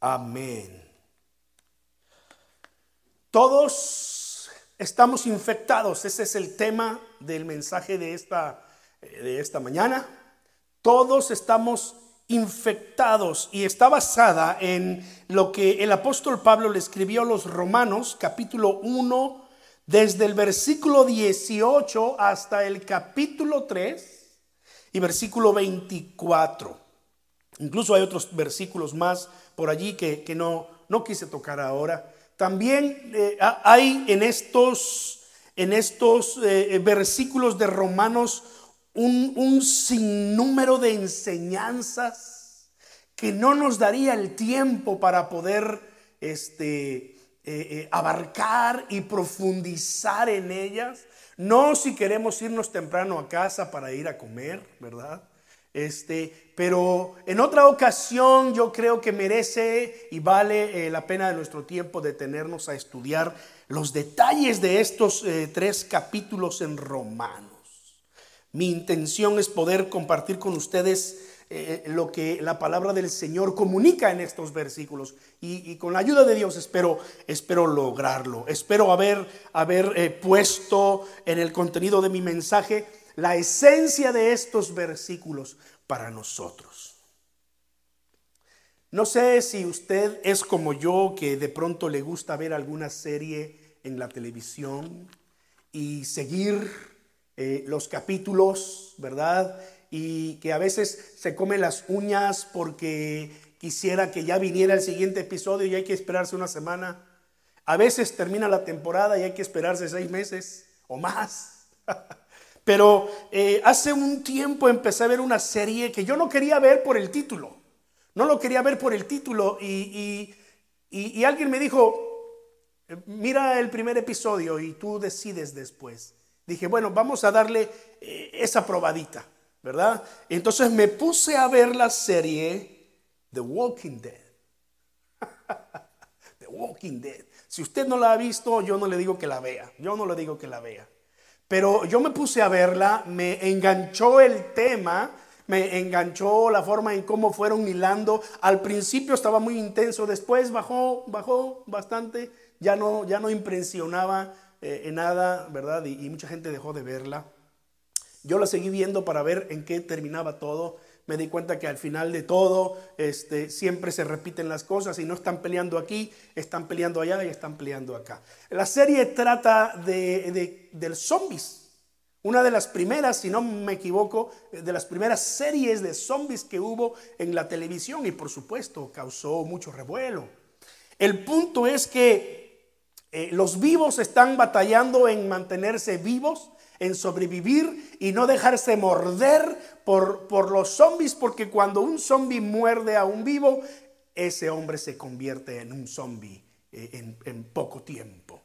Amén. Todos estamos infectados. Ese es el tema del mensaje de esta, de esta mañana. Todos estamos infectados y está basada en lo que el apóstol Pablo le escribió a los romanos, capítulo 1, desde el versículo 18 hasta el capítulo 3 y versículo 24. Incluso hay otros versículos más por allí que, no, no quise tocar ahora. También eh, hay en estos, en estos eh, versículos de Romanos un, sinnúmero de enseñanzas que no nos daría el tiempo para poder este, eh, abarcar y profundizar en ellas. No si queremos irnos temprano a casa para ir a comer, ¿verdad? Este, pero en otra ocasión yo creo que merece y vale eh, la pena de nuestro tiempo detenernos a estudiar los detalles de estos eh, tres capítulos en Romanos. Mi intención es poder compartir con ustedes eh, lo que la palabra del Señor comunica en estos versículos y, con la ayuda de Dios espero, espero lograrlo. Espero haber, haber puesto en el contenido de mi mensaje la esencia de estos versículos para nosotros. No sé si usted es como yo, que de pronto le gusta ver alguna serie en la televisión y seguir eh, los capítulos, ¿verdad? Y que a veces se come las uñas porque quisiera que ya viniera el siguiente episodio y hay que esperarse una semana. A veces termina la temporada y hay que esperarse seis meses o más. Pero eh, hace un tiempo empecé a ver una serie que yo no quería ver por el título. No lo quería ver por el título. Y, alguien me dijo, mira el primer episodio y tú decides después. Dije, bueno, vamos a darle eh, esa probadita, ¿verdad? Entonces me puse a ver la serie The Walking Dead. The Walking Dead. Si usted no la ha visto, yo no le digo que la vea. Yo no le digo que la vea. Pero yo me puse a verla, me enganchó el tema, me enganchó la forma en cómo fueron hilando. Al principio estaba muy intenso, después bajó, bajó bastante, ya no, ya no impresionaba eh, en nada, ¿verdad? y mucha gente dejó de verla. Yo la seguí viendo para ver en qué terminaba todo me di cuenta que al final de todo este, siempre se repiten las cosas y no están peleando aquí, están peleando allá y están peleando acá. La serie trata de, de, de zombies. Una de las primeras, si no me equivoco, de las primeras series de zombies que hubo en la televisión y por supuesto causó mucho revuelo. El punto es que eh, los vivos están batallando en mantenerse vivos en sobrevivir y no dejarse morder por, por los zombies, porque cuando un zombie muerde a un vivo, ese hombre se convierte en un zombie eh, en, poco tiempo.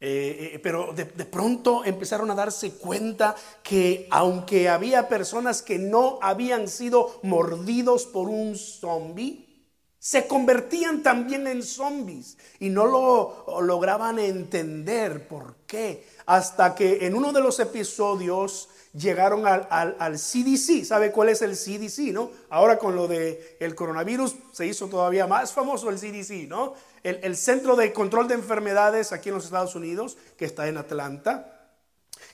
Eh, eh, pero de, pronto empezaron a darse cuenta que aunque había personas que no habían sido mordidos por un zombie, se convertían también en zombies y no lo lograban entender por qué hasta que en uno de los episodios llegaron al, CDC. ¿Sabe cuál es el CDC? ¿no? Ahora con lo del el coronavirus se hizo todavía más famoso el CDC, ¿no? El, el Centro de Control de Enfermedades aquí en los Estados Unidos, que está en Atlanta.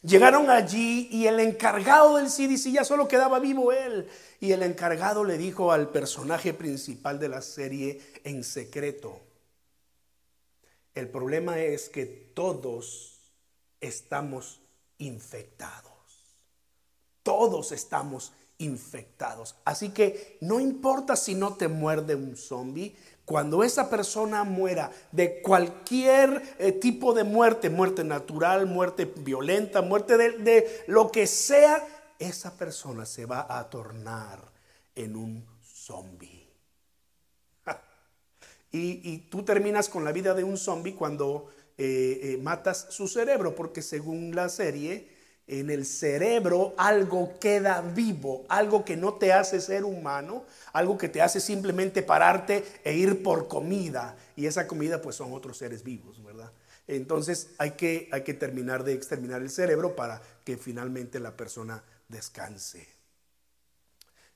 Llegaron allí y el encargado del CDC ya solo quedaba vivo él. Y el encargado le dijo al personaje principal de la serie en secreto, el problema es que todos estamos infectados. Todos estamos infectados. Así que no importa si no te muerde un zombie, cuando esa persona muera de cualquier eh, tipo de muerte, muerte natural, muerte violenta, muerte de, lo que sea, esa persona se va a tornar en un zombie. y, y tú terminas con la vida de un zombie cuando eh, eh, matas su cerebro, porque según la serie, en el cerebro algo queda vivo, algo que no te hace ser humano, algo que te hace simplemente pararte e ir por comida. Y esa comida pues son otros seres vivos, ¿verdad? Entonces hay que, hay que terminar de exterminar el cerebro para que finalmente la persona descanse.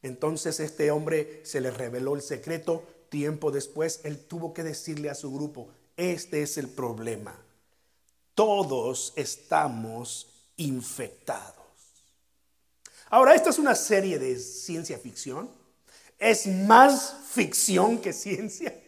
Entonces este hombre se le reveló el secreto, tiempo después, él tuvo que decirle a su grupo, este es el problema. Todos estamos infectados. Ahora, esta es una serie de ciencia ficción. Es más ficción que ciencia.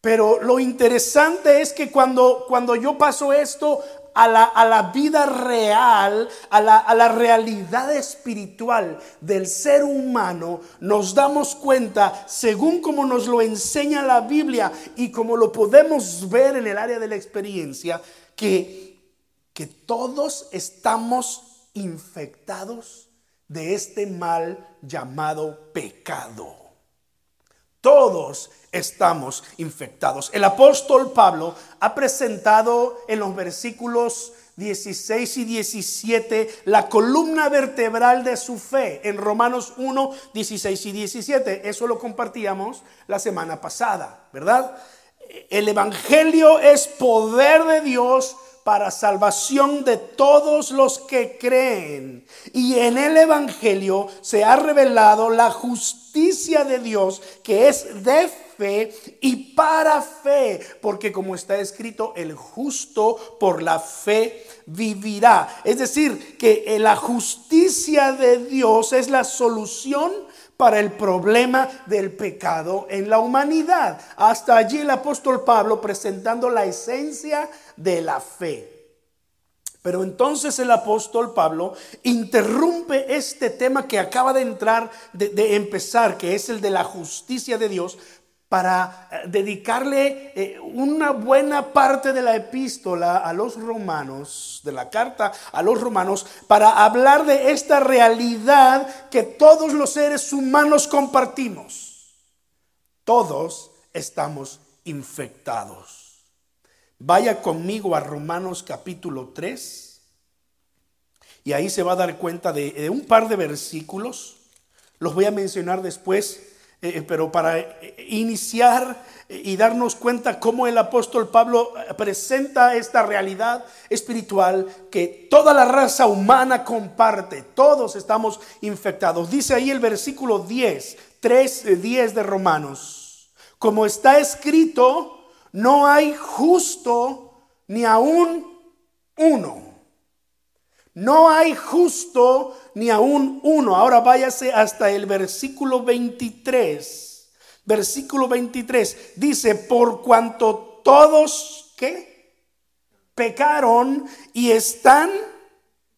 Pero lo interesante es que cuando, cuando yo paso esto a la, a la vida real, a la, a la realidad espiritual del ser humano, nos damos cuenta, según como nos lo enseña la Biblia y como lo podemos ver en el área de la experiencia, que, que todos estamos infectados de este mal llamado pecado. Todos estamos infectados. El apóstol Pablo ha presentado en los versículos 16 y 17 la columna vertebral de su fe en Romanos 1, 16 y 17. Eso lo compartíamos la semana pasada, ¿verdad? El Evangelio es poder de Dios para salvación de todos los que creen. Y en el Evangelio se ha revelado la justicia de Dios que es de fe y para fe, porque como está escrito, el justo por la fe vivirá. Es decir, que la justicia de Dios es la solución para el problema del pecado en la humanidad. Hasta allí el apóstol Pablo presentando la esencia de la fe. Pero entonces el apóstol Pablo interrumpe este tema que acaba de entrar, de, empezar, que es el de la justicia de Dios, para eh, dedicarle eh, una buena parte de la epístola a los romanos, de la carta a los romanos, para hablar de esta realidad que todos los seres humanos compartimos. Todos estamos infectados. Vaya conmigo a Romanos capítulo 3 y ahí se va a dar cuenta de, un par de versículos. Los voy a mencionar después eh, eh, pero para eh, iniciar y darnos cuenta cómo el apóstol Pablo presenta esta realidad espiritual que toda la raza humana comparte, todos estamos infectados. Dice ahí el versículo 10, 3, 10 de Romanos, como está escrito, no hay justo ni aún uno. No hay justo ni aún uno. Ahora váyase hasta el versículo 23. Versículo 23 dice, por cuanto todos, ¿qué? Pecaron y están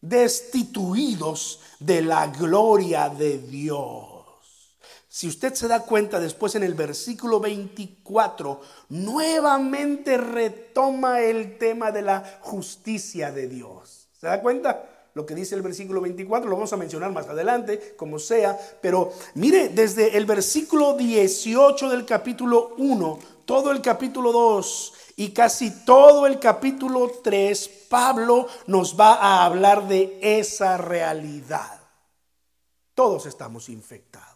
destituidos de la gloria de Dios. Si usted se da cuenta después en el versículo 24, nuevamente retoma el tema de la justicia de Dios. ¿Se da cuenta? Lo que dice el versículo 24, lo vamos a mencionar más adelante, como sea, pero mire, desde el versículo 18 del capítulo 1, todo el capítulo 2 y casi todo el capítulo 3, Pablo nos va a hablar de esa realidad. Todos estamos infectados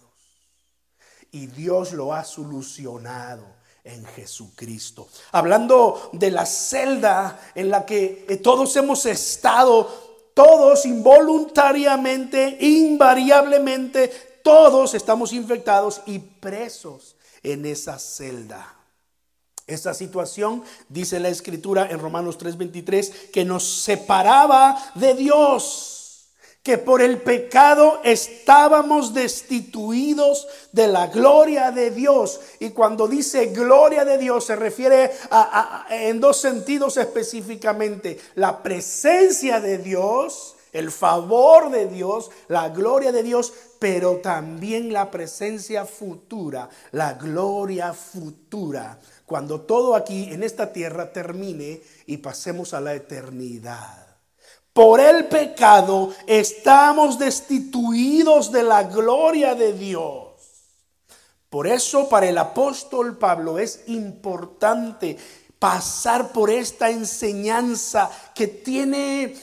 y Dios lo ha solucionado en Jesucristo. Hablando de la celda en la que eh, todos hemos estado, todos involuntariamente, invariablemente, todos estamos infectados y presos en esa celda. Esa situación, dice la escritura en Romanos 3:23, que nos separaba de Dios que por el pecado estábamos destituidos de la gloria de Dios. Y cuando dice gloria de Dios se refiere a, en dos sentidos específicamente. La presencia de Dios, el favor de Dios, la gloria de Dios, pero también la presencia futura, la gloria futura. Cuando todo aquí en esta tierra termine y pasemos a la eternidad. Por el pecado estamos destituidos de la gloria de Dios. Por eso para el apóstol Pablo es importante pasar por esta enseñanza que tiene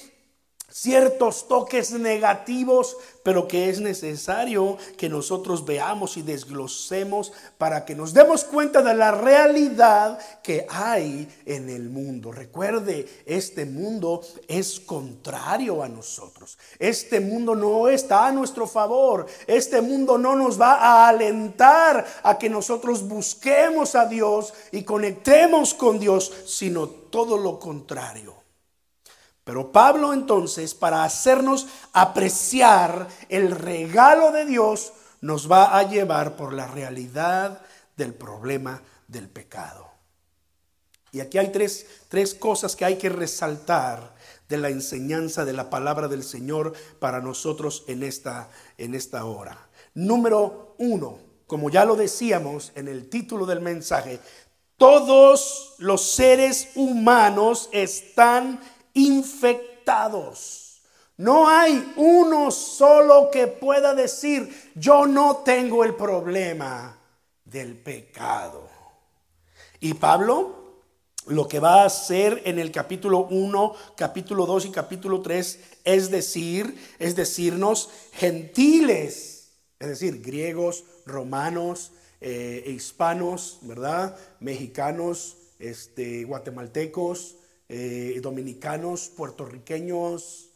ciertos toques negativos, pero que es necesario que nosotros veamos y desglosemos para que nos demos cuenta de la realidad que hay en el mundo. Recuerde, este mundo es contrario a nosotros. Este mundo no está a nuestro favor. Este mundo no nos va a alentar a que nosotros busquemos a Dios y conectemos con Dios, sino todo lo contrario. Pero Pablo entonces, para hacernos apreciar el regalo de Dios, nos va a llevar por la realidad del problema del pecado. Y aquí hay tres, tres cosas que hay que resaltar de la enseñanza de la palabra del Señor para nosotros en esta, en esta hora. Número uno, como ya lo decíamos en el título del mensaje, todos los seres humanos están infectados. No hay uno solo que pueda decir, yo no tengo el problema del pecado. Y Pablo lo que va a hacer en el capítulo 1, capítulo 2 y capítulo 3 es decir, es decirnos gentiles, es decir, griegos, romanos, eh, hispanos, ¿verdad? Mexicanos, este, guatemaltecos, eh, dominicanos, puertorriqueños,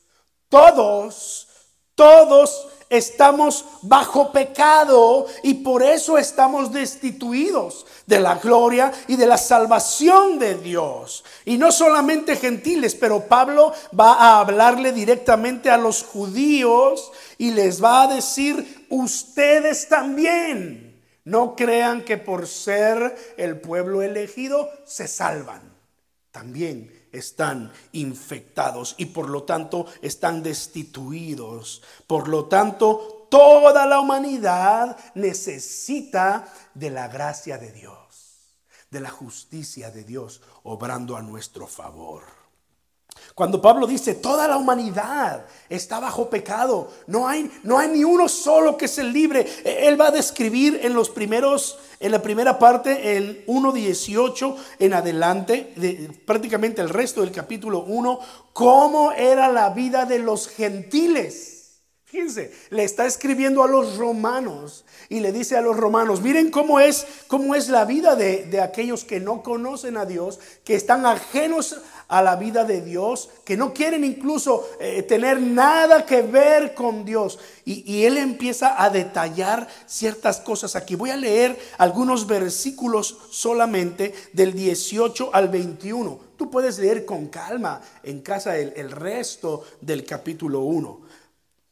todos, todos estamos bajo pecado y por eso estamos destituidos de la gloria y de la salvación de Dios. Y no solamente gentiles, pero Pablo va a hablarle directamente a los judíos y les va a decir, ustedes también. No crean que por ser el pueblo elegido se salvan. También están infectados y por lo tanto están destituidos. Por lo tanto, toda la humanidad necesita de la gracia de Dios, de la justicia de Dios obrando a nuestro favor. Cuando Pablo dice, toda la humanidad está bajo pecado, no hay, no hay ni uno solo que se libre. E, él va a describir en los primeros, en la primera parte, el 1.18 en adelante, de, prácticamente el resto del capítulo 1, cómo era la vida de los gentiles. Fíjense, le está escribiendo a los romanos y le dice a los romanos, miren cómo es, cómo es la vida de, de aquellos que no conocen a Dios, que están ajenos a la vida de Dios, que no quieren incluso eh, tener nada que ver con Dios. Y, él empieza a detallar ciertas cosas. Aquí voy a leer algunos versículos solamente del 18 al 21. Tú puedes leer con calma en casa el, el resto del capítulo 1.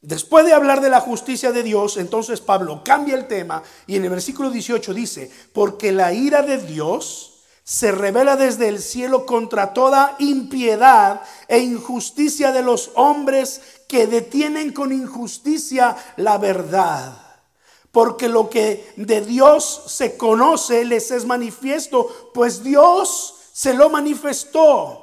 Después de hablar de la justicia de Dios, entonces Pablo cambia el tema y en el versículo 18 dice, porque la ira de Dios se revela desde el cielo contra toda impiedad e injusticia de los hombres que detienen con injusticia la verdad. Porque lo que de Dios se conoce les es manifiesto, pues Dios se lo manifestó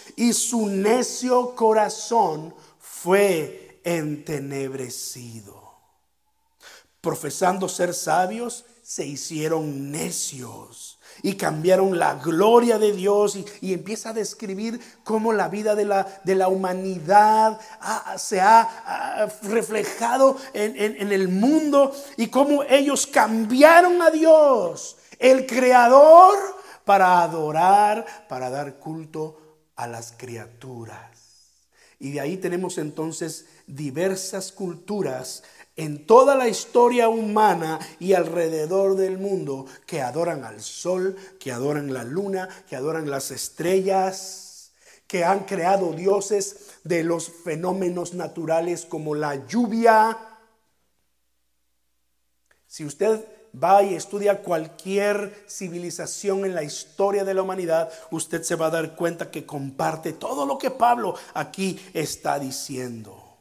y su necio corazón fue entenebrecido. Profesando ser sabios, se hicieron necios y cambiaron la gloria de Dios y, empieza a describir cómo la vida de la, de la humanidad se ha reflejado en, en el mundo y cómo ellos cambiaron a Dios, el creador, para adorar, para dar culto a las criaturas. Y de ahí tenemos entonces diversas culturas en toda la historia humana y alrededor del mundo que adoran al sol, que adoran la luna, que adoran las estrellas, que han creado dioses de los fenómenos naturales como la lluvia. Si usted va y estudia cualquier civilización en la historia de la humanidad, usted se va a dar cuenta que comparte todo lo que Pablo aquí está diciendo.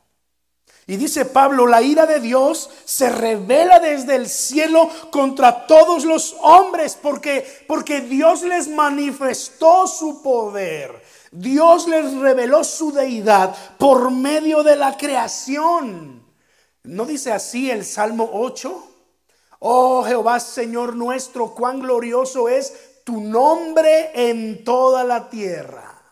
Y dice Pablo, la ira de Dios se revela desde el cielo contra todos los hombres porque porque Dios les manifestó su poder. Dios les reveló su deidad por medio de la creación. ¿No dice así el Salmo 8? Oh Jehová, Señor nuestro, cuán glorioso es tu nombre en toda la tierra.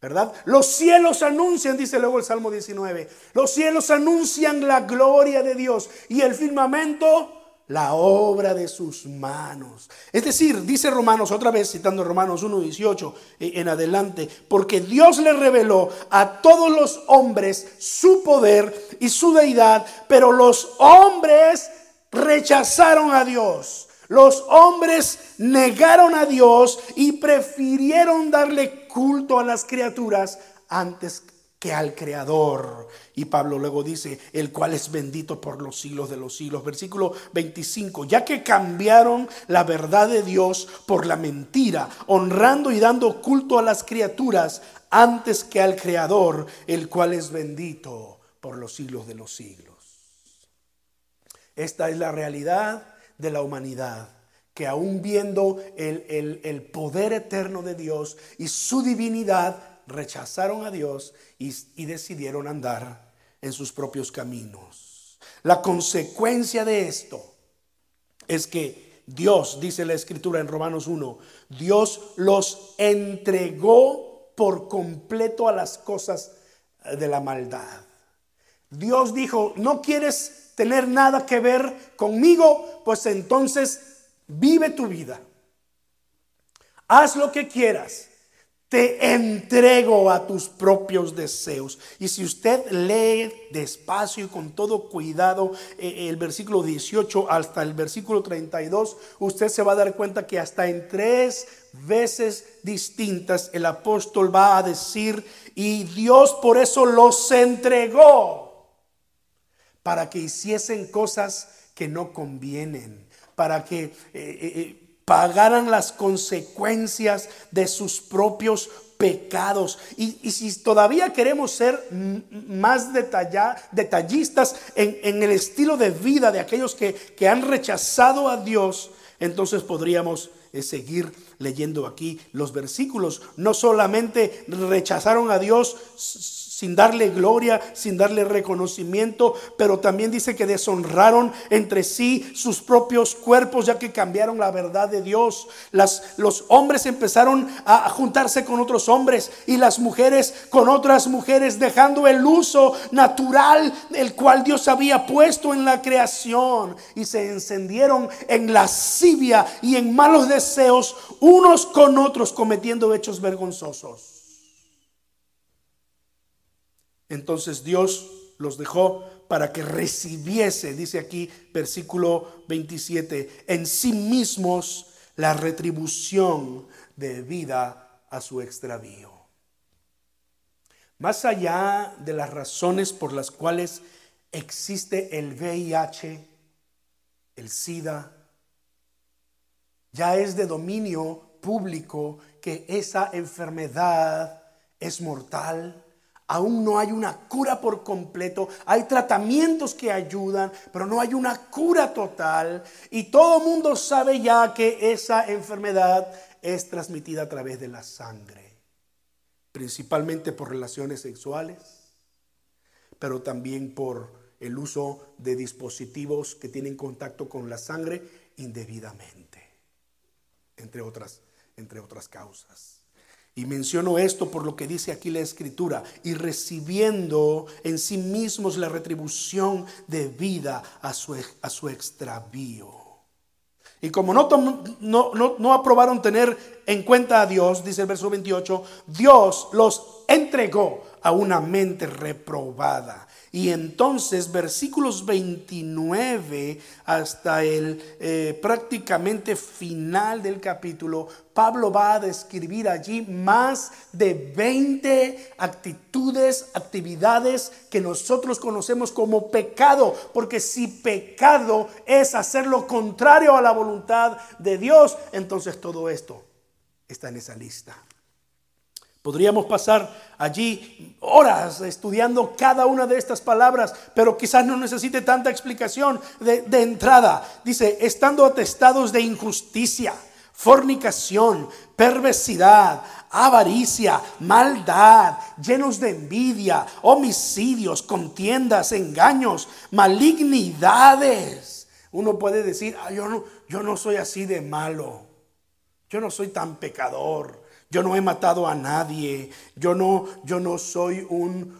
¿Verdad? Los cielos anuncian, dice luego el Salmo 19, los cielos anuncian la gloria de Dios y el firmamento la obra de sus manos. Es decir, dice Romanos otra vez, citando Romanos 1.18 eh, en adelante, porque Dios le reveló a todos los hombres su poder y su deidad, pero los hombres rechazaron a Dios. Los hombres negaron a Dios y prefirieron darle culto a las criaturas antes que al Creador. Y Pablo luego dice, el cual es bendito por los siglos de los siglos. Versículo 25, ya que cambiaron la verdad de Dios por la mentira, honrando y dando culto a las criaturas antes que al Creador, el cual es bendito por los siglos de los siglos. Esta es la realidad de la humanidad, que aún viendo el, poder eterno de Dios y su divinidad, rechazaron a Dios y, y decidieron andar en sus propios caminos. La consecuencia de esto es que Dios, dice la escritura en Romanos 1, Dios los entregó por completo a las cosas de la maldad. Dios dijo, no quieres tener nada que ver conmigo, pues entonces vive tu vida. Haz lo que quieras. Te entrego a tus propios deseos. Y si usted lee despacio y con todo cuidado eh, el versículo 18 hasta el versículo 32, usted se va a dar cuenta que hasta en tres veces distintas el apóstol va a decir, y Dios por eso los entregó para que hiciesen cosas que no convienen, para que eh, eh, eh, pagaran las consecuencias de sus propios pecados. Y, si todavía queremos ser más detallistas en, el estilo de vida de aquellos que, que han rechazado a Dios, entonces podríamos seguir leyendo aquí los versículos. No solamente rechazaron a Dios, sin darle gloria, sin darle reconocimiento, pero también dice que deshonraron entre sí sus propios cuerpos ya que cambiaron la verdad de Dios. Las, los hombres empezaron a juntarse con otros hombres y las mujeres con otras mujeres, dejando el uso natural el cual Dios había puesto en la creación y se encendieron en lascivia y en malos deseos unos con otros cometiendo hechos vergonzosos. Entonces Dios los dejó para que recibiese, dice aquí versículo 27, en sí mismos la retribución debida a su extravío. Más allá de las razones por las cuales existe el VIH, el SIDA, ya es de dominio público que esa enfermedad es mortal, Aún no hay una cura por completo. Hay tratamientos que ayudan, pero no hay una cura total. Y todo el mundo sabe ya que esa enfermedad es transmitida a través de la sangre. Principalmente por relaciones sexuales, pero también por el uso de dispositivos que tienen contacto con la sangre indebidamente, entre otras, entre otras causas. Y menciono esto por lo que dice aquí la escritura, y recibiendo en sí mismos la retribución de vida a su, a su extravío. Y como no, no, no, aprobaron tener en cuenta a Dios, dice el verso 28, Dios los entregó a una mente reprobada Y entonces versículos 29 hasta el eh, prácticamente final del capítulo, Pablo va a describir allí más de 20 actitudes, actividades que nosotros conocemos como pecado. Porque si pecado es hacer lo contrario a la voluntad de Dios, entonces todo esto está en esa lista. Podríamos pasar allí horas estudiando cada una de estas palabras, pero quizás no necesite tanta explicación de, entrada. Dice, estando atestados de injusticia, fornicación, perversidad, avaricia, maldad, llenos de envidia, homicidios, contiendas, engaños, malignidades. Uno puede decir, ah, yo, no, yo no soy así de malo, yo no soy tan pecador. Yo no he matado a nadie. Yo no, yo no soy un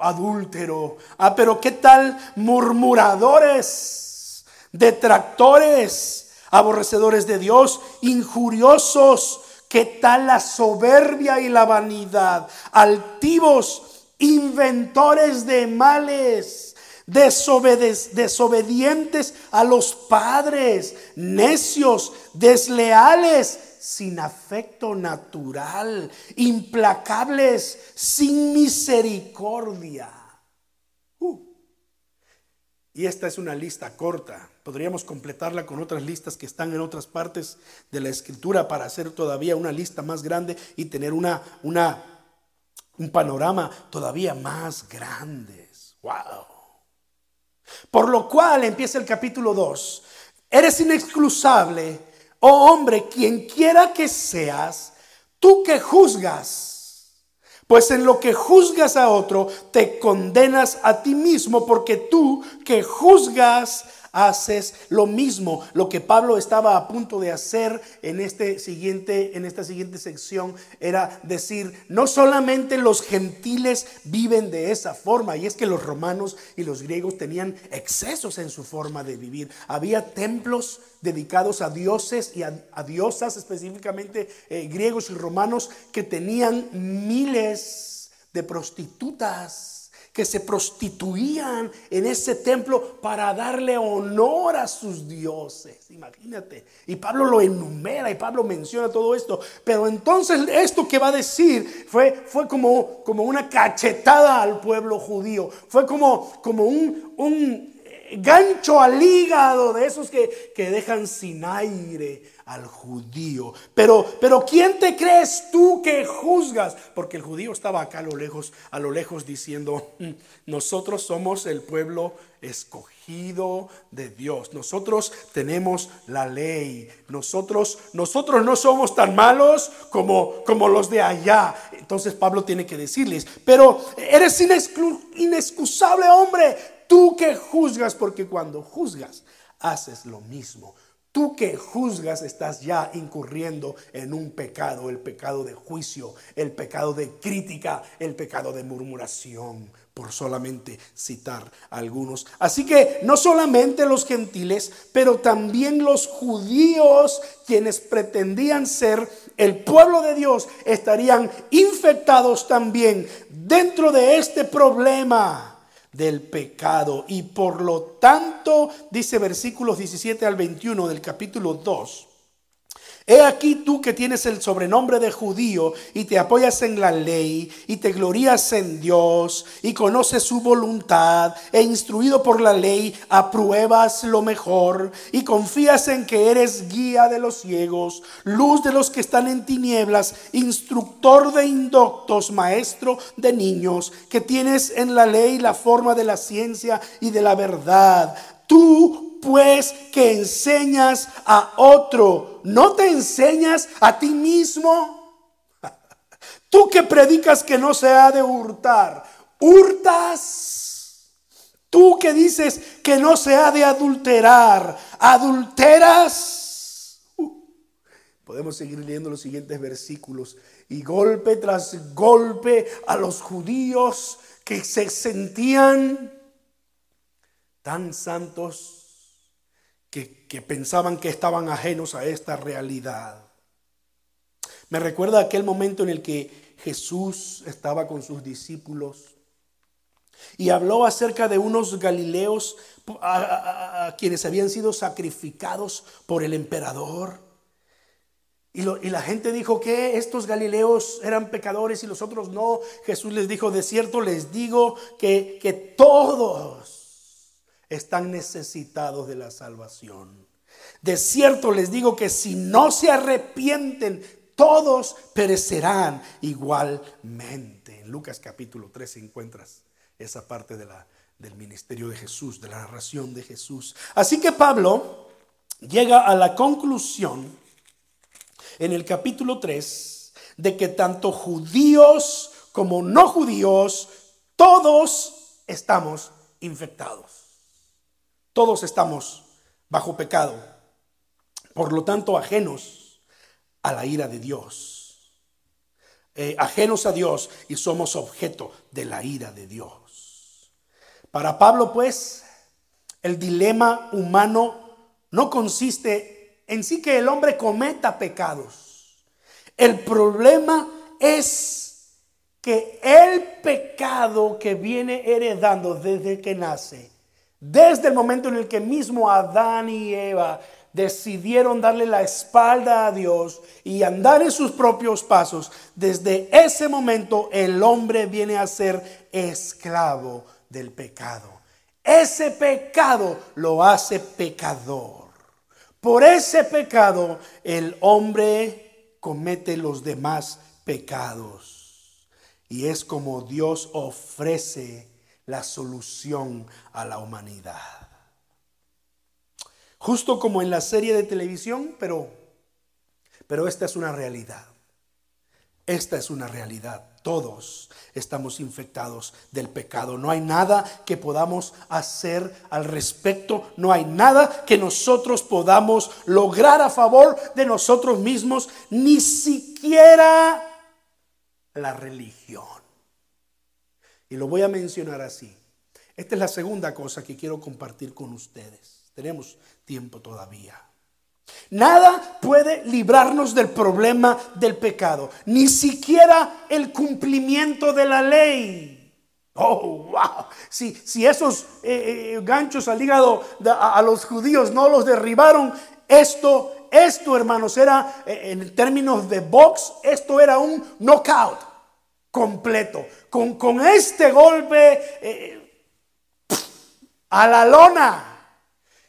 adúltero. Ah, pero ¿qué tal murmuradores, detractores, aborrecedores de Dios, injuriosos? ¿Qué tal la soberbia y la vanidad? Altivos, inventores de males desobedientes a los padres, necios, desleales, sin afecto natural, implacables, sin misericordia. Uh. Y esta es una lista corta. Podríamos completarla con otras listas que están en otras partes de la escritura para hacer todavía una lista más grande y tener una, una, un panorama todavía más grande. Wow. Por lo cual empieza el capítulo 2. Eres inexcusable oh hombre, quien quiera que seas, tú que juzgas, pues en lo que juzgas a otro, te condenas a ti mismo, porque tú que juzgas haces lo mismo. Lo que Pablo estaba a punto de hacer en, este siguiente, en esta siguiente sección era decir, no solamente los gentiles viven de esa forma, y es que los romanos y los griegos tenían excesos en su forma de vivir. Había templos dedicados a dioses y a, diosas, específicamente eh, griegos y romanos, que tenían miles de prostitutas que se prostituían en ese templo para darle honor a sus dioses. Imagínate. Y Pablo lo enumera y Pablo menciona todo esto. Pero entonces esto que va a decir fue, fue como, como una cachetada al pueblo judío. Fue como, como un, un gancho al hígado de esos que, que dejan sin aire al judío. Pero, pero ¿quién te crees tú que juzgas? Porque el judío estaba acá a lo lejos, a lo lejos diciendo, mm, nosotros somos el pueblo escogido de Dios. Nosotros tenemos la ley. Nosotros, nosotros no somos tan malos como, como los de allá. Entonces Pablo tiene que decirles, pero eres inexcusable hombre, tú que juzgas, porque cuando juzgas, haces lo mismo. Tú que juzgas estás ya incurriendo en un pecado, el pecado de juicio, el pecado de crítica, el pecado de murmuración, por solamente citar algunos. Así que no solamente los gentiles, pero también los judíos, quienes pretendían ser el pueblo de Dios, estarían infectados también dentro de este problema del pecado. Y por lo tanto, dice versículos 17 al 21 del capítulo 2, He aquí tú que tienes el sobrenombre de judío y te apoyas en la ley y te glorías en Dios y conoces su voluntad e instruido por la ley apruebas lo mejor y confías en que eres guía de los ciegos, luz de los que están en tinieblas, instructor de indoctos, maestro de niños, que tienes en la ley la forma de la ciencia y de la verdad. Tú pues que enseñas a otro, ¿no te enseñas a ti mismo? Tú que predicas que no se ha de hurtar, hurtas. Tú que dices que no se ha de adulterar, adulteras. Uh, podemos seguir leyendo los siguientes versículos. Y golpe tras golpe a los judíos que se sentían tan santos que, pensaban que estaban ajenos a esta realidad. Me recuerda aquel momento en el que Jesús estaba con sus discípulos Y habló acerca de unos galileos a, quienes habían sido sacrificados por el emperador. Y, la gente dijo que estos galileos eran pecadores y los otros no. Jesús les dijo, de cierto les digo que todos están necesitados de la salvación. De cierto les digo que si no se arrepienten, todos perecerán igualmente. En Lucas capítulo 3 encuentras esa parte del ministerio de Jesús, de la narración de Jesús. Así que Pablo llega a la conclusión en el capítulo 3 de que tanto judíos como no judíos, todos estamos infectados. Todos estamos bajo pecado. Por lo tanto, ajenos a la ira de Dios. Eh, ajenos a Dios y somos objeto de la ira de Dios. Para Pablo, pues, el dilema humano no consiste en sí que el hombre cometa pecados. El problema es que el pecado que viene heredando desde que nace, desde el momento en el que mismo Adán y Eva decidieron darle la espalda a Dios y andar en sus propios pasos, desde ese momento el hombre viene a ser esclavo del pecado. Ese pecado lo hace pecador. Por ese pecado el hombre comete los demás pecados. Y es como Dios ofrece la solución a la humanidad. Justo como en la serie de televisión, pero, pero esta es una realidad. Esta es una realidad. Todos estamos infectados del pecado. No hay nada que podamos hacer al respecto. No hay nada que nosotros podamos lograr a favor de nosotros mismos. Ni siquiera la religión. Y lo voy a mencionar así. Esta es la segunda cosa que quiero compartir con ustedes. Tenemos tiempo todavía. Nada puede librarnos del problema del pecado, ni siquiera el cumplimiento de la ley. Oh, wow. Si, si esos eh, eh, ganchos al hígado a, los judíos no los derribaron, esto, esto, hermanos, era eh, en términos de box, esto era un knockout completo. Con, este golpe a la lona.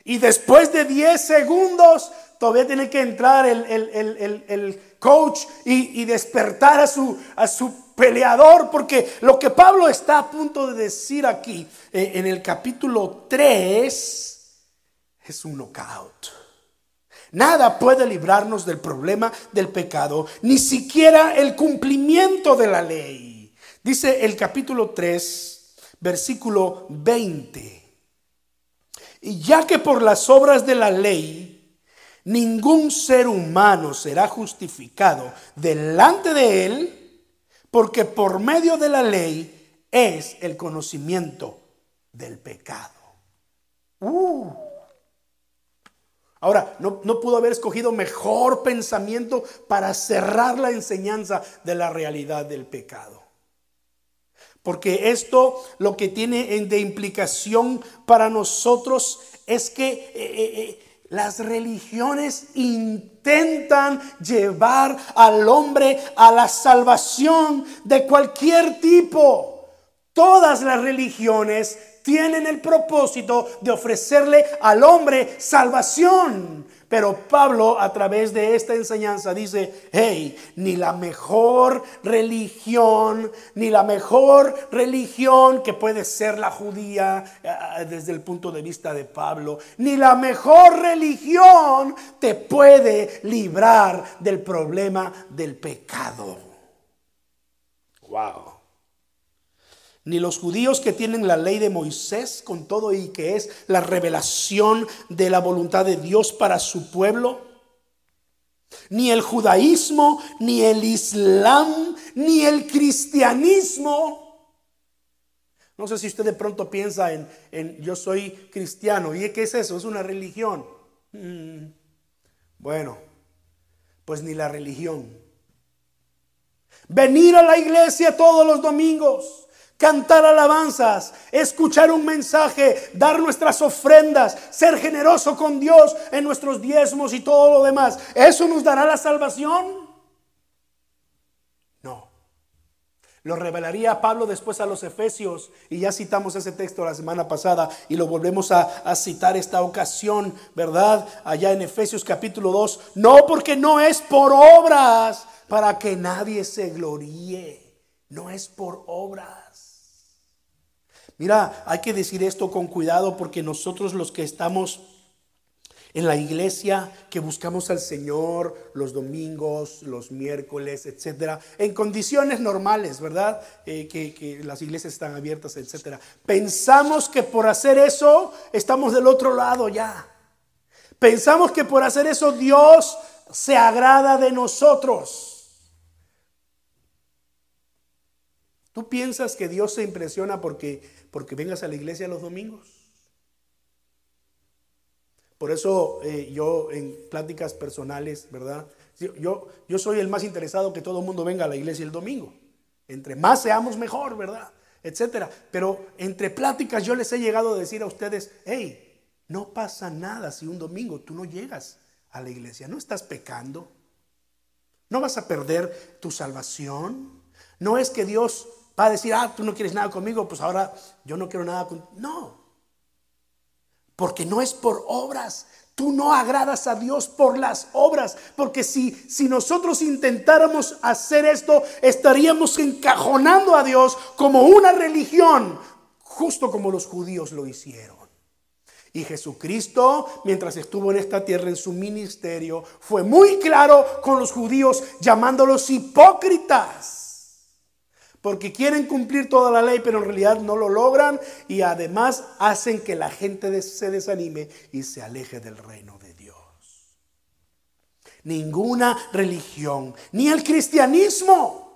Y después de 10 segundos todavía tiene que entrar el, coach y, despertar a su, a su peleador, porque lo que Pablo está a punto de decir aquí eh, en el capítulo 3 es un knockout. Nada puede librarnos del problema del pecado, ni siquiera el cumplimiento de la ley. Dice el capítulo 3, versículo 20. Y ya que por las obras de la ley ningún ser humano será justificado delante de él, porque por medio de la ley es el conocimiento del pecado. Uh. Ahora, no, no, pudo haber escogido mejor pensamiento para cerrar la enseñanza de la realidad del pecado. Porque esto lo que tiene de implicación para nosotros es que eh, eh, eh, las religiones intentan llevar al hombre a la salvación de cualquier tipo. Todas las religiones tienen el propósito de ofrecerle al hombre salvación. Pero Pablo a través de esta enseñanza dice, hey, ni la mejor religión, ni la mejor religión que puede ser la judía eh, desde el punto de vista de Pablo, ni la mejor religión te puede librar del problema del pecado. Wow ni los judíos que tienen la ley de Moisés con todo y que es la revelación de la voluntad de Dios para su pueblo, ni el judaísmo, ni el islam, ni el cristianismo. No sé si usted de pronto piensa en, yo soy cristiano. ¿Y qué es eso? Es una religión. Mm. Bueno, pues ni la religión. Venir a la iglesia todos los domingos cantar alabanzas, escuchar un mensaje, dar nuestras ofrendas, ser generoso con Dios en nuestros diezmos y todo lo demás. ¿Eso nos dará la salvación? No. Lo revelaría Pablo después a los Efesios y ya citamos ese texto la semana pasada y lo volvemos a, citar esta ocasión, ¿verdad? Allá en Efesios capítulo 2. No porque no es por obras para que nadie se gloríe. No es por obras. Mira, hay que decir esto con cuidado porque nosotros los que estamos en la iglesia, que buscamos al Señor los domingos, los miércoles, etcétera, en condiciones normales, ¿verdad? Eh, que, que, las iglesias están abiertas, etcétera. Pensamos que por hacer eso estamos del otro lado ya. Pensamos que por hacer eso Dios se agrada de nosotros. ¿Tú piensas que Dios se impresiona porque porque vengas a la iglesia los domingos. Por eso eh, yo en pláticas personales, ¿verdad? Yo, yo soy el más interesado que todo el mundo venga a la iglesia el domingo. Entre más seamos mejor, ¿verdad? Etcétera. Pero entre pláticas yo les he llegado a decir a ustedes, hey, no pasa nada si un domingo tú no llegas a la iglesia. No estás pecando. No vas a perder tu salvación. No es que Dios va a decir, ah, tú no quieres nada conmigo, pues ahora yo no quiero nada contigo. No, porque no es por obras. Tú no agradas a Dios por las obras, porque si, si nosotros intentáramos hacer esto, estaríamos encajonando a Dios como una religión, justo como los judíos lo hicieron. Y Jesucristo, mientras estuvo en esta tierra en su ministerio, fue muy claro con los judíos llamándolos hipócritas porque quieren cumplir toda la ley, pero en realidad no lo logran y además hacen que la gente se desanime y se aleje del reino de Dios. Ninguna religión, ni el cristianismo.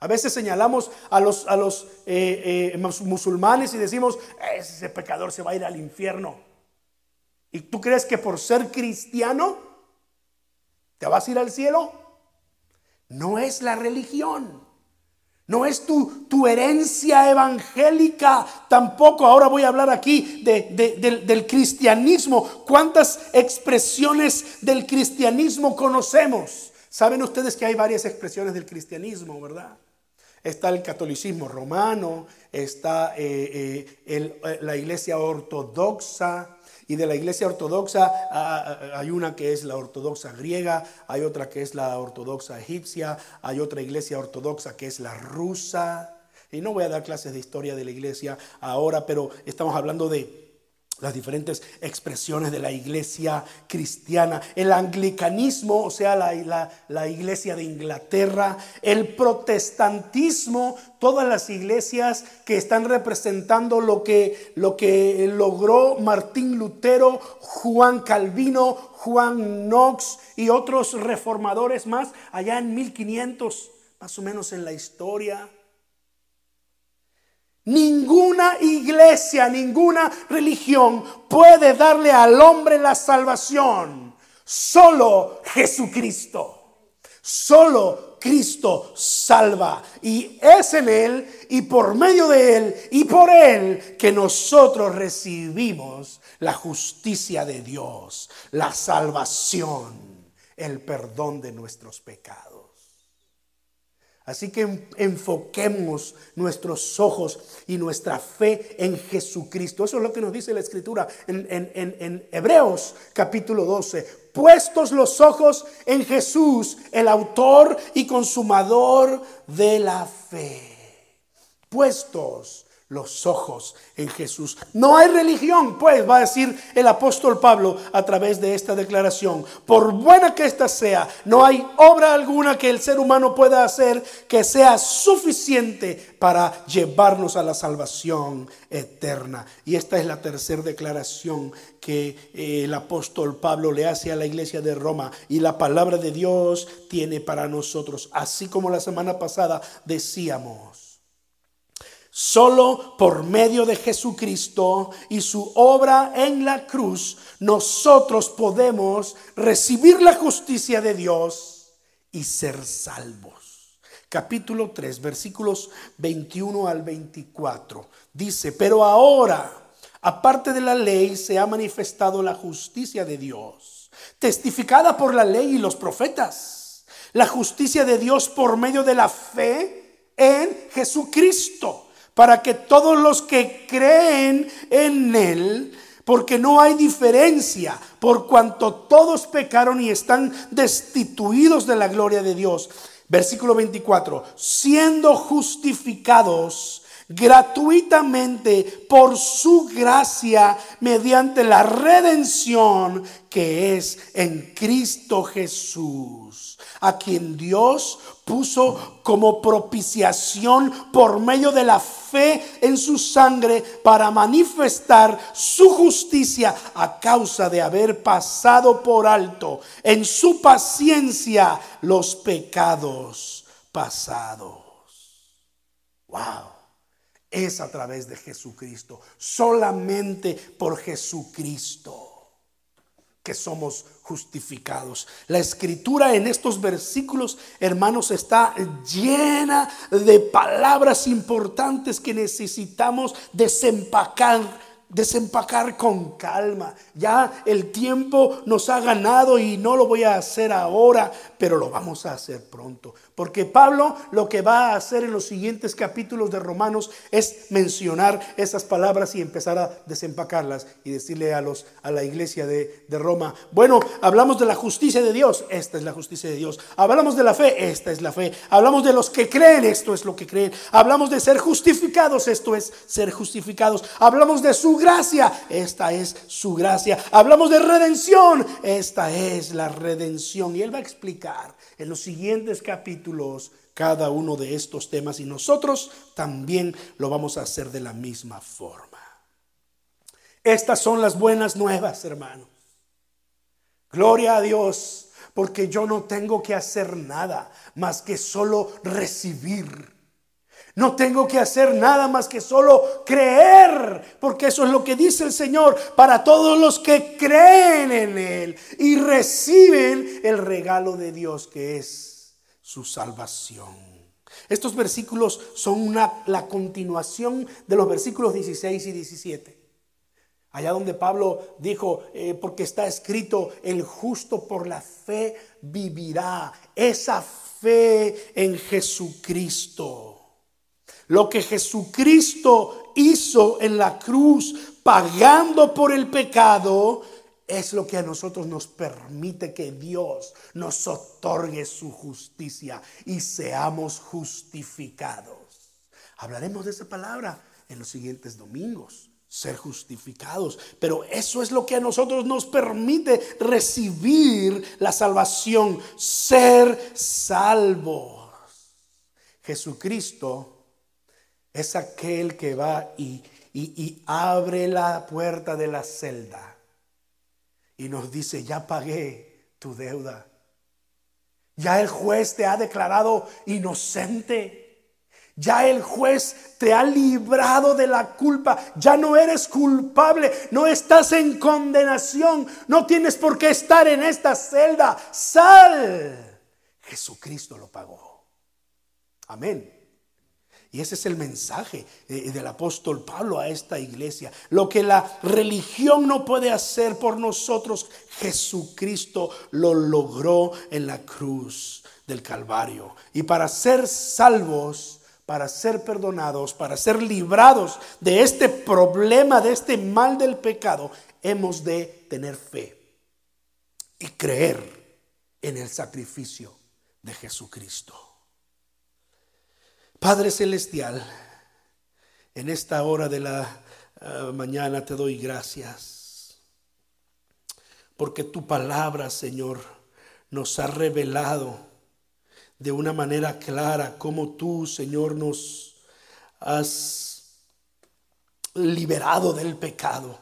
A veces señalamos a los, a los eh, eh, musulmanes y decimos, ese pecador se va a ir al infierno. ¿Y tú crees que por ser cristiano te vas a ir al cielo? No es la religión. No es tu, tu, herencia evangélica tampoco. Ahora voy a hablar aquí de, del, cristianismo. ¿Cuántas expresiones del cristianismo conocemos? Saben ustedes que hay varias expresiones del cristianismo, ¿verdad? Está el catolicismo romano, está eh, eh, eh, la iglesia ortodoxa, y de la iglesia ortodoxa hay una que es la ortodoxa griega, hay otra que es la ortodoxa egipcia, hay otra iglesia ortodoxa que es la rusa. Y no voy a dar clases de historia de la iglesia ahora, pero estamos hablando de las diferentes expresiones de la iglesia cristiana, el anglicanismo, o sea, la, la, iglesia de Inglaterra, el protestantismo, todas las iglesias que están representando lo que, lo que logró Martín Lutero, Juan Calvino, Juan Knox y otros reformadores más allá en 1500, más o menos en la historia. Ninguna iglesia, ninguna religión puede darle al hombre la salvación. Solo Jesucristo. Solo Cristo salva. Y es en Él y por medio de Él y por Él que nosotros recibimos la justicia de Dios, la salvación, el perdón de nuestros pecados. Así que enfoquemos nuestros ojos y nuestra fe en Jesucristo. Eso es lo que nos dice la Escritura en, Hebreos capítulo 12. Puestos los ojos en Jesús, el autor y consumador de la fe. Puestos los ojos en Jesús. No hay religión, pues, va a decir el apóstol Pablo a través de esta declaración. Por buena que ésta sea, no hay obra alguna que el ser humano pueda hacer que sea suficiente para llevarnos a la salvación eterna. Y esta es la tercera declaración que eh, el apóstol Pablo le hace a la iglesia de Roma. Y la palabra de Dios tiene para nosotros, así como la semana pasada decíamos Solo por medio de Jesucristo y su obra en la cruz, nosotros podemos recibir la justicia de Dios y ser salvos. capítulo 3, versículos 21 al 24. Dice, pero ahora, aparte de la ley, se ha manifestado la justicia de Dios, testificada por la ley y los profetas. La justicia de Dios por medio de la fe en Jesucristo, para que todos los que creen en Él, porque no hay diferencia, por cuanto todos pecaron y están destituidos de la gloria de Dios. Versículo 24, siendo justificados gratuitamente por su gracia mediante la redención que es en Cristo Jesús, a quien Dios puso como propiciación por medio de la fe en su sangre para manifestar su justicia a causa de haber pasado por alto en su paciencia los pecados pasados. Wow. Es a través de Jesucristo, solamente por Jesucristo que somos justificados. La escritura en estos versículos, hermanos, está llena de palabras importantes que necesitamos desempacar desempacar con calma. Ya el tiempo nos ha ganado y no lo voy a hacer ahora, pero lo vamos a hacer pronto. Porque Pablo lo que va a hacer en los siguientes capítulos de Romanos es mencionar esas palabras y empezar a desempacarlas y decirle a, los, a la iglesia de, de Roma, bueno, hablamos de la justicia de Dios, esta es la justicia de Dios. Hablamos de la fe, esta es la fe. Hablamos de los que creen, esto es lo que creen. Hablamos de ser justificados, esto es ser justificados. Hablamos de su gracia, esta es su gracia. Hablamos de redención, esta es la redención. Y él va a explicar en los siguientes capítulos cada uno de estos temas y nosotros también lo vamos a hacer de la misma forma. Estas son las buenas nuevas, hermanos. Gloria a Dios, porque yo no tengo que hacer nada más que solo recibir. No tengo que hacer nada más que solo creer, porque eso es lo que dice el Señor para todos los que creen en Él y reciben el regalo de Dios que es su salvación. Estos versículos son una, la continuación de los versículos 16 y 17. Allá donde Pablo dijo, eh, porque está escrito, el justo por la fe vivirá. Esa fe en Jesucristo. Lo que Jesucristo hizo en la cruz pagando por el pecado es lo que a nosotros nos permite que Dios nos otorgue su justicia y seamos justificados. Hablaremos de esa palabra en los siguientes domingos ser justificados. Pero eso es lo que a nosotros nos permite recibir la salvación, ser salvos. Jesucristo es aquel que va y, abre la puerta de la celda y nos dice, ya pagué tu deuda. Ya el juez te ha declarado inocente. Ya el juez te ha librado de la culpa. Ya no eres culpable. No estás en condenación. No tienes por qué estar en esta celda. Sal. Jesucristo lo pagó. Amén. Y ese es el mensaje eh, del apóstol Pablo a esta iglesia. Lo que la religión no puede hacer por nosotros, Jesucristo lo logró en la cruz del Calvario. Y para ser salvos, para ser perdonados, para ser librados de este problema, de este mal del pecado, hemos de tener fe y creer en el sacrificio de Jesucristo. Padre Celestial, en esta hora de la eh, mañana te doy gracias, porque tu palabra, Señor, nos ha revelado de una manera clara cómo tú, Señor, nos has liberado del pecado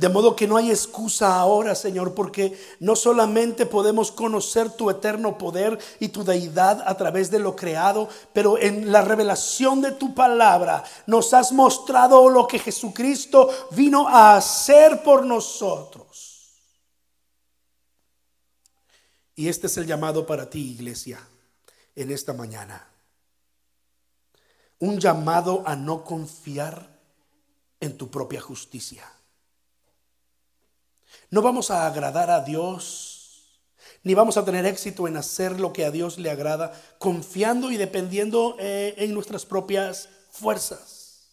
de modo que no hay excusa ahora, Señor, porque no solamente podemos conocer tu eterno poder y tu deidad a través de lo creado, pero en la revelación de tu palabra nos has mostrado lo que Jesucristo vino a hacer por nosotros. Y este es el llamado para ti, iglesia. en esta mañana. Un llamado a no confiar en tu propia justicia. No vamos a agradar a Dios, ni vamos a tener éxito en hacer lo que a Dios le agrada, confiando y dependiendo eh, en nuestras propias fuerzas.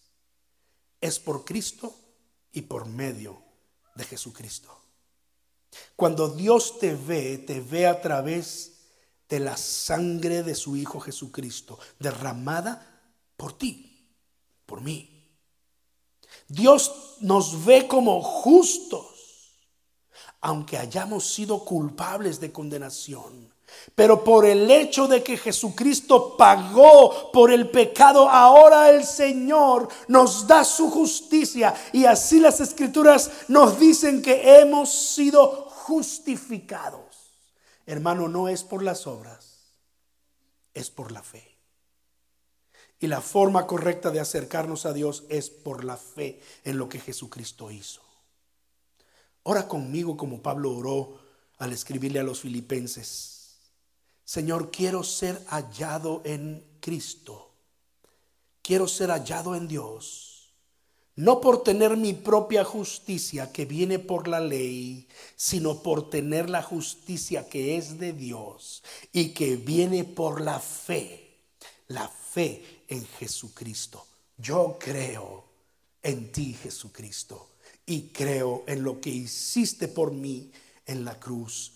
Es por Cristo y por medio de Jesucristo. Cuando Dios te ve, te ve a través de la sangre de su Hijo Jesucristo, derramada por ti, por mí. Dios nos ve como justos, aunque hayamos sido culpables de condenación. Pero por el hecho de que Jesucristo pagó por el pecado, ahora el Señor nos da su justicia. Y así las escrituras nos dicen que hemos sido justificados. Hermano, no es por las obras, es por la fe. Y la forma correcta de acercarnos a Dios es por la fe en lo que Jesucristo hizo. Ora conmigo como Pablo oró al escribirle a los filipenses. Señor, quiero ser hallado en Cristo. Quiero ser hallado en Dios. No por tener mi propia justicia que viene por la ley, sino por tener la justicia que es de Dios y que viene por la fe. La fe en Jesucristo. Yo creo en ti, Jesucristo, y creo en lo que hiciste por mí en la cruz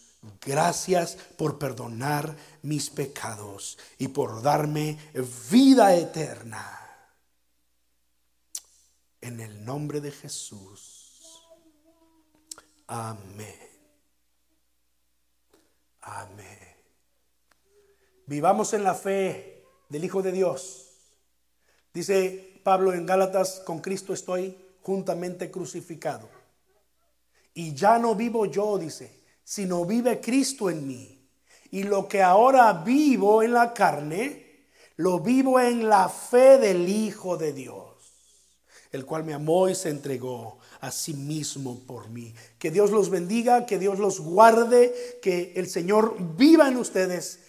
Gracias por perdonar mis pecados y por darme vida eterna. En el nombre de Jesús. Amén. Amén. Vivamos en la fe del Hijo de Dios. Dice Pablo en Gálatas, con Cristo estoy juntamente crucificado. Y ya no vivo yo, dice sino vive Cristo en mí. Y lo que ahora vivo en la carne, lo vivo en la fe del Hijo de Dios, el cual me amó y se entregó a sí mismo por mí. Que Dios los bendiga, que Dios los guarde, que el Señor viva en ustedes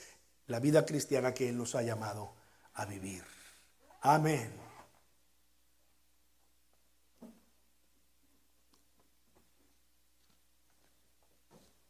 la vida cristiana que Él nos ha llamado a vivir. Amén.